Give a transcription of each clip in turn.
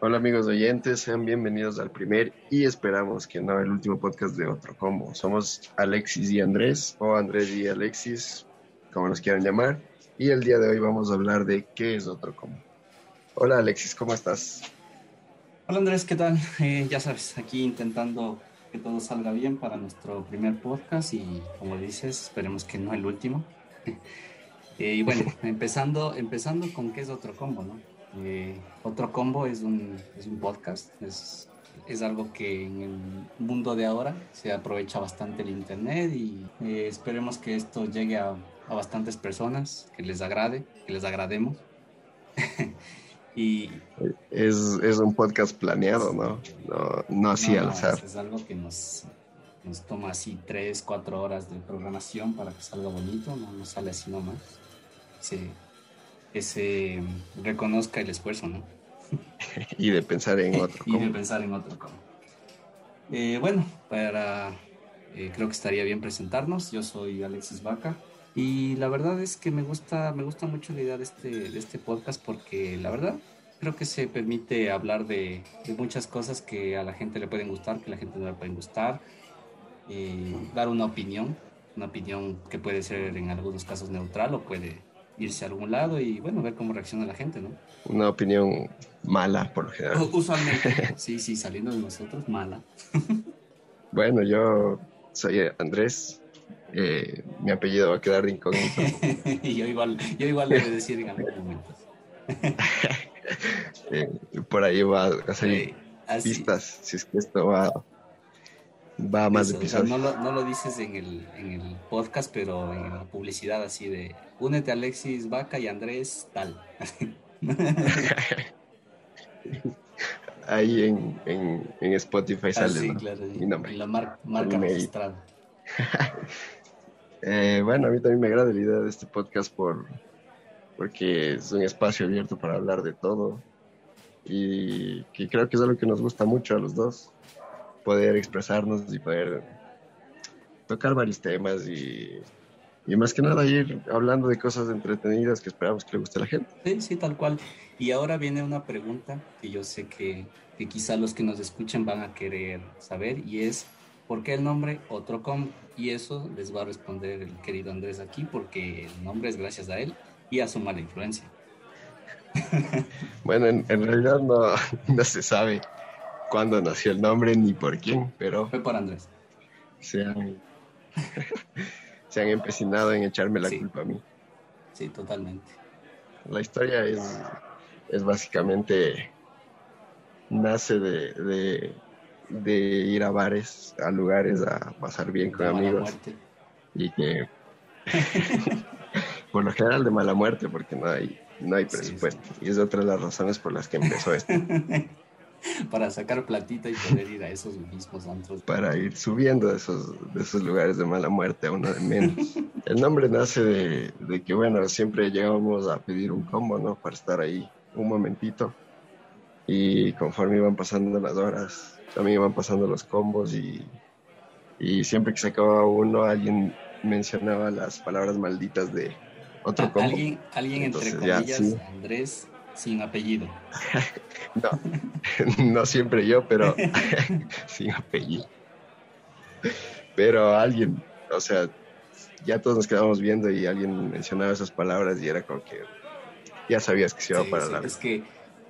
Hola amigos oyentes, sean bienvenidos al primer y esperamos que no el último podcast de Otro Combo. Somos Alexis y Andrés, o Andrés y Alexis, como nos quieran llamar, y el día de hoy vamos a hablar de qué es Otro Combo. Hola Alexis, ¿cómo estás? Hola Andrés, ¿qué tal? Eh, ya sabes, aquí intentando que todo salga bien para nuestro primer podcast y como dices, esperemos que no el último. Eh, y bueno, empezando, empezando con qué es Otro Combo, ¿no? Eh, otro Combo es un, es un podcast, es, es, algo que en el mundo de ahora se aprovecha bastante el Internet y esperemos que esto llegue a, a bastantes personas, que les agrade, que les agrademos. Y es, es, un podcast planeado, ¿no? No, no así al azar. Es, algo que nos, nos toma así tres, cuatro horas de programación para que salga bonito, no, no sale así nomás. Se, ese reconozca el esfuerzo, ¿no? y de pensar en otro. y de pensar en otro. Eh, bueno, para eh, creo que estaría bien presentarnos. Yo soy Alexis Vaca. Y la verdad es que me gusta, me gusta mucho la idea de este, de este podcast porque la verdad creo que se permite hablar de, de muchas cosas que a la gente le pueden gustar, que a la gente no le pueden gustar, eh, dar una opinión, una opinión que puede ser en algunos casos neutral o puede irse a algún lado y bueno, ver cómo reacciona la gente, ¿no? Una opinión mala por lo general. Usualmente, sí, sí, saliendo de nosotros, mala. bueno, yo soy Andrés, eh, mi apellido va a quedar incógnito. yo igual, yo igual le voy a decir en algunos momentos. eh, por ahí va a salir pistas, si es que esto va, va más Eso, episodios. O sea, no, lo, no, lo, dices en el, en el podcast, pero en la publicidad así de únete a Alexis Vaca y Andrés tal. ahí en, en, en Spotify ah, sale sí, ¿no? claro, mi nombre. La mar, marca registrada. eh, bueno, a mí también me agrada la idea de este podcast por, porque es un espacio abierto para hablar de todo y que creo que es algo que nos gusta mucho a los dos, poder expresarnos y poder tocar varios temas y, y más que nada ir hablando de cosas entretenidas que esperamos que le guste a la gente. Sí, sí, tal cual. Y ahora viene una pregunta que yo sé que, que quizá los que nos escuchen van a querer saber y es ¿Por qué el nombre Otro Combo? Y eso les va a responder el querido Andrés aquí, porque el nombre es gracias a él y a su mala influencia. bueno, en, en realidad no, no, se sabe cuándo nació el nombre ni por quién, pero... Fue por Andrés. Se han, se han empecinado en echarme la Sí. culpa a mí. Sí, totalmente. La historia es, es básicamente... Nace de, de de ir a bares, a lugares a pasar bien con De amigos y que por lo general de mala muerte porque no hay no hay Sí, presupuesto y es otra de las razones por las que empezó esto Para sacar platita y poder ir a esos mismos antros. para ir subiendo de esos de esos lugares de mala muerte a uno de menos el nombre nace de, de que bueno siempre llegábamos a pedir un combo no para estar ahí un momentito y conforme iban pasando las horas también iban pasando los combos y, y siempre que se acababa uno alguien mencionaba las palabras malditas de otro A- combo. alguien, alguien entre Entonces, ya, comillas, sí. Andrés, sin apellido. No, no siempre yo, pero sin apellido. Pero alguien, o sea, ya todos nos quedábamos viendo y alguien mencionaba esas palabras y era como que ya sabías que se iba Sí, para sí, largo. es que,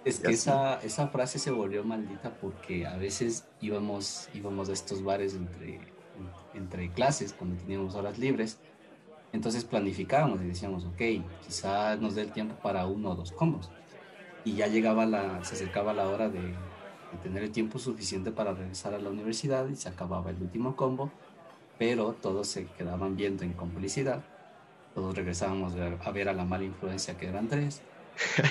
es que esa, esa frase se volvió maldita porque a veces íbamos, íbamos a estos bares entre, entre clases, cuando teníamos horas libres. Entonces planificábamos y decíamos, ok, quizá nos dé el tiempo para uno o dos combos. Y ya llegaba la, se acercaba la hora de, de tener el tiempo suficiente para regresar a la universidad y se acababa el último combo, pero todos se quedaban viendo en complicidad. Todos regresábamos a ver a, la mala influencia que eran tres.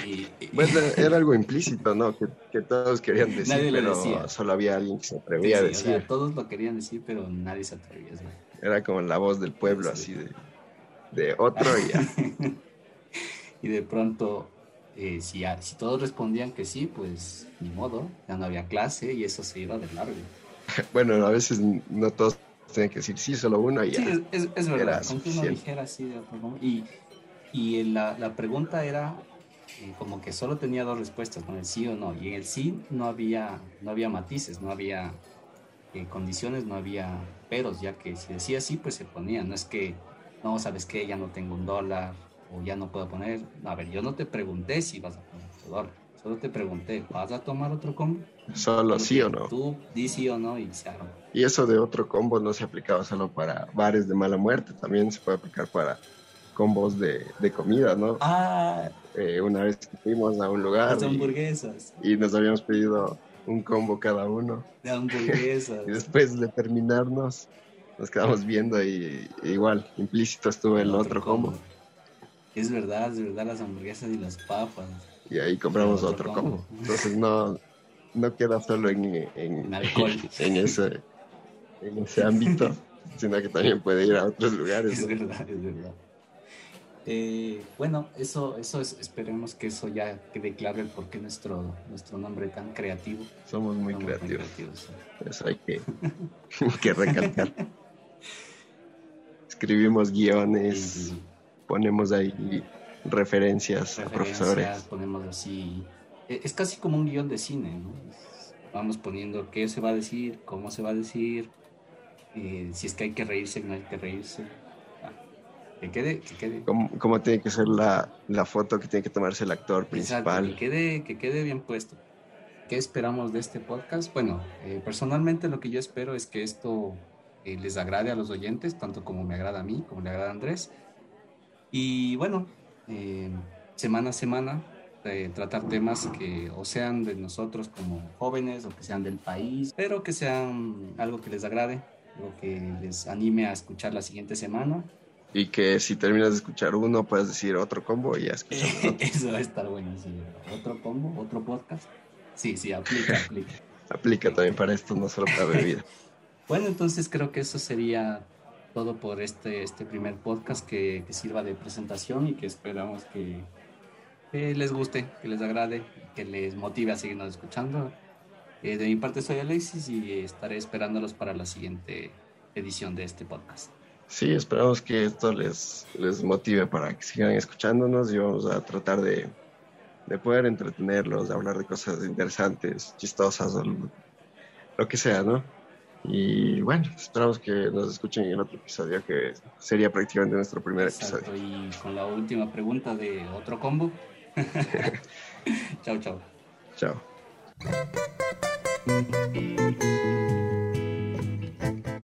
Y, Bueno, era algo implícito, ¿no? Que, que todos querían decir, Nadie pero decía. solo había alguien que se Sí, atrevía sí, a o decir. sea, todos lo querían decir, pero nadie se atrevía. ¿sabes? Era como la voz del pueblo, Sí. así de, de otro y ya. y de pronto, eh, si, todos respondían que sí, pues ni modo, ya no había clase y eso se iba de largo. Bueno, a veces no todos tenían que decir sí, solo uno y ya. Sí, es, es, verdad, aunque uno dijera así de otro modo. Y, y la, la pregunta era eh, como que solo tenía dos respuestas, con el sí o no. Y en el sí no había, no había matices, no había eh, condiciones, no había peros, ya que si decía sí, pues se ponía. No es que, no, sabes que ya no tengo un dólar o ya no puedo poner. A ver, yo no te pregunté si vas a poner dólar. Solo te pregunté, ¿vas a tomar otro combo? Solo sí o no. Tú di sí o no y se Y eso de otro combo no se aplicaba solo para bares de mala muerte, también se puede aplicar para combos de, de comida, ¿no? Ah. Eh, una vez que fuimos a un lugar. Las hamburguesas. Y, nos habíamos pedido un combo cada uno. De hamburguesas. y después de terminarnos, nos quedamos viendo y, igual, implícito estuvo el, otro, combo. Es verdad, es verdad, las hamburguesas y las papas. Y ahí compramos otro, combo. Entonces no, no queda solo en, en, alcohol. en, ese, en ese ámbito, sino que también puede ir a otros lugares. Es verdad, es verdad. Eh, bueno, eso, eso es, esperemos que eso ya quede claro el por qué nuestro, nuestro nombre tan creativo. Somos muy creativos. Eso hay que, que recalcar. Escribimos guiones, ponemos ahí referencias, a profesores. Ponemos así. E, es casi como un guion de cine, ¿no? Vamos poniendo qué se va a decir, cómo se va a decir, eh, si es que hay que reírse, no hay que reírse que quede, que quede. ¿Cómo, tiene que ser la, la, foto que tiene que tomarse el actor principal? que, quede, que quede bien puesto. ¿Qué esperamos de este podcast? Bueno, eh, personalmente lo que yo espero es que esto eh, les agrade a los oyentes, tanto como me agrada a mí, como le agrada a Andrés. Y bueno, eh, semana a semana tratar temas que o sean de nosotros como jóvenes o que sean del país, pero que sean algo que les agrade, algo que les anime a escuchar la siguiente semana y que si terminas de escuchar uno puedes decir otro combo y ya escuchas Eso va a estar bueno, sí. Otro combo, otro podcast. Sí, sí, aplica, aplica. aplica también para esto, no solo para bebida. bueno, entonces creo que eso sería todo por este, este primer podcast que, sirva de presentación y que esperamos que, les guste, que les agrade, que les motive a seguirnos escuchando. Eh, de mi parte soy Alexis y estaré esperándolos para la siguiente edición de este podcast. Sí, esperamos que esto les, les motive para que sigan escuchándonos y vamos a tratar de, de poder entretenerlos, de hablar de cosas interesantes, chistosas o lo, que sea, ¿no? Y bueno, esperamos que nos escuchen en el otro episodio, que sería prácticamente nuestro primer episodio. Y con la última pregunta de otro combo. chao, chao. Chao.